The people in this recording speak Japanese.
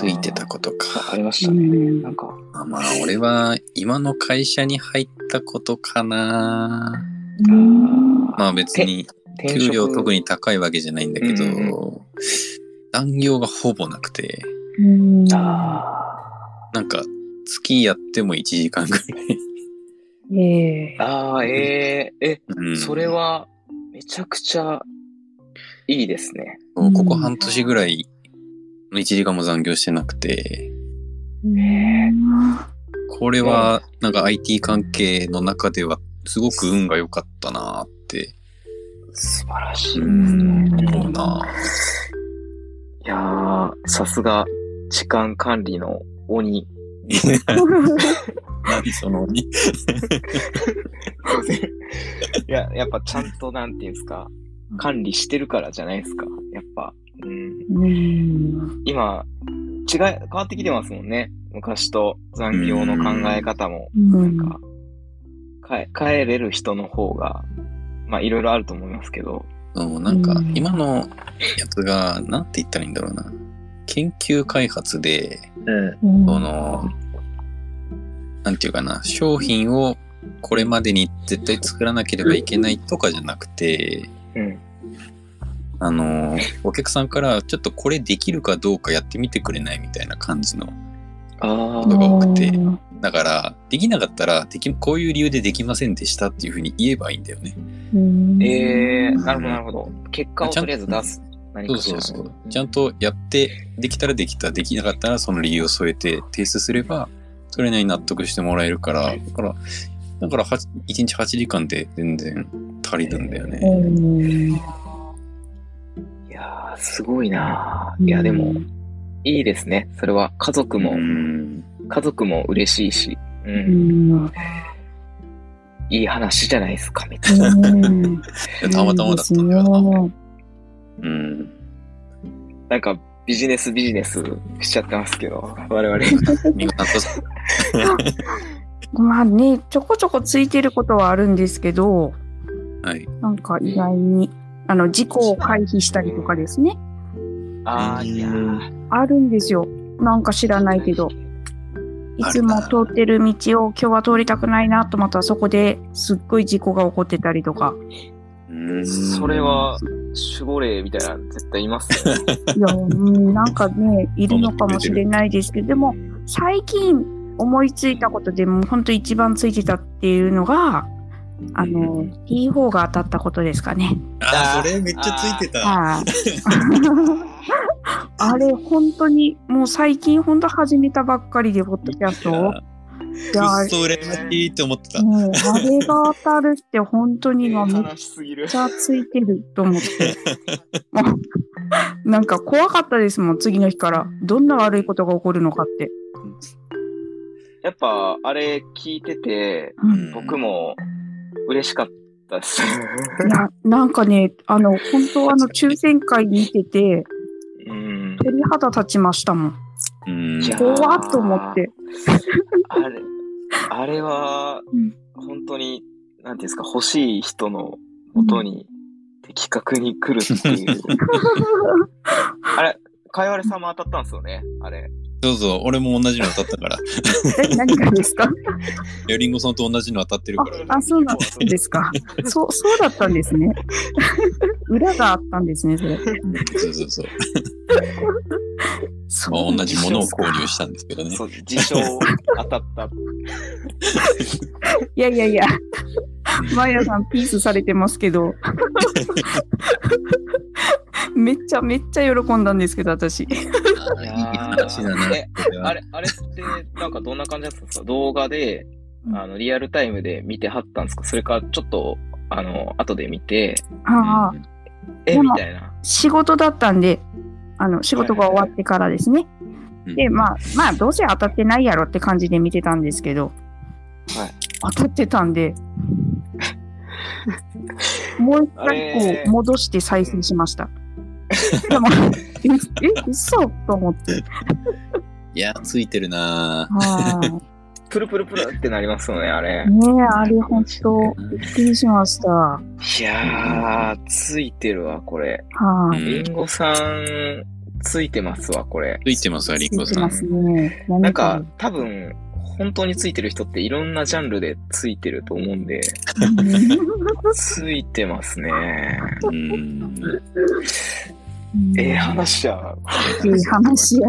ついてたことか。ありましたね。うんなんか、あまあ、俺は今の会社に入ったことかな。うんまあ別に転給料職特に高いわけじゃないんだけど、うん残業がほぼなくて、なんか月やっても1時間ぐらい。ええーあー、えー、え、うんそれは、めちゃくちゃ、いいですね。うんここ半年ぐらい、1時間も残業してなくて、これはなんか IT 関係の中ではすごく運が良かったなって、素晴らしい。うん、思うな。いやー、さすが、時間管理の鬼。何その鬼 いや、やっぱちゃんと、なんていうんですか、管理してるからじゃないですか。やっぱ、うん、うん今、違い、変わってきてますもんね。昔と残業の考え方も。うんなんか、帰帰れる人の方が、まあいろいろあると思いますけど、そうなんかうん今のやつが、なんて言ったらいいんだろうな。研究開発で、うん。うんその、なんていうかな、商品をこれまでに絶対作らなければいけないとかじゃなくて、うん。あの、お客さんからちょっとこれできるかどうかやってみてくれないみたいな感じの。あことが多くてうんだから、できなかったら、でき、こういう理由でできませんでしたっていうふうに言えばいいんだよね。うんええー、なるほど、なるほど。結果をとりあえず出す。何そうそうそう。ちゃんとやって、できたらできた、できなかったらその理由を添えて提出すれば、それなりに納得してもらえるから、だから、だからは1日8時間で全然足りるんだよね。うんいやー、すごいなーいや、でも、いいですね。それは家族も、うん。家族も嬉しいし、う。うんんいい話じゃないですか、めっちゃ。うん たまたまだったんだよな。うん。なんか、ビジネスビジネスしちゃってますけど、我々。みんなと、まあね、ちょこちょこついてることはあるんですけど、はい。なんか意外に、あの、事故を回避したりとかですね。ああ、いやー。あるんですよ。なんか知らないけど。いつも通ってる道を今日は通りたくないなとまたそこですっごい事故が起こってたりとか。うんそれ、は、守護霊みたいなの絶対いますよね。いや、うんなんかね、いるのかもしれないですけど、でも最近思いついたことでもう本当一番ついてたっていうのが、あの、T4 が当たったことですかね。あー、それめっちゃついてた。はい。あれ、本当に、もう最近本当始めたばっかりで、ポッドキャストを。いや、くっそ羨ましいって思ってた。もう、あれが当たるって本当に今めっ。ちゃついてると思って。なんか怖かったですもん、次の日から。どんな悪いことが起こるのかって。やっぱ、あれ聞いてて、うん僕も嬉しかったです。いや、なんかね、あの、本当あの、抽選会見てて、うん。鳥肌立ちましたもん。うん怖っと思って。あれ、あれはうん、本当に、なんていうんですか、欲しい人の元に的確に来るっていう。あれ、かいわれさんも当たったんですよね、あれ。そうそう、俺も同じの当たったから。え、何がですか？いや、リンゴさんと同じの当たってるから。あ、あそうなんですか。そう、そうだったんですね。裏があったんですね、それ。そうそうそう。そまあ、同じものを購入したんですけどね。そう、自称当たった。いやいやいや、マヤさんピースされてますけど。めっちゃめっちゃ喜んだんですけど、私。いい話だな。えこれはあれ、あれって、なんかどんな感じだったんですか？動画で、うんあの、リアルタイムで見てはったんですか？それか、ちょっと、あの、後で見て、ああ、え、でもみたいな。仕事だったんで、あの、仕事が終わってからですね。うんで、まあ、まあ、どうせ当たってないやろって感じで見てたんですけど、はい。当たってたんで、もう一あ回れこう戻して再生しました。でも、え、え、嘘と思って。いや、ついてるなぁはプルプルプルってなりますよね、あれい。。ねえ、あれ本当びっくりしました。いやー、ついてるわ、これ。はい、うんリンゴさんついてますわ、これ。ついてますわ、リンゴさん。ついてますね。なんか、多分、本当についてる人っていろんなジャンルでついてると思うんで、ついてますね。うん。ええ話や。いい話や。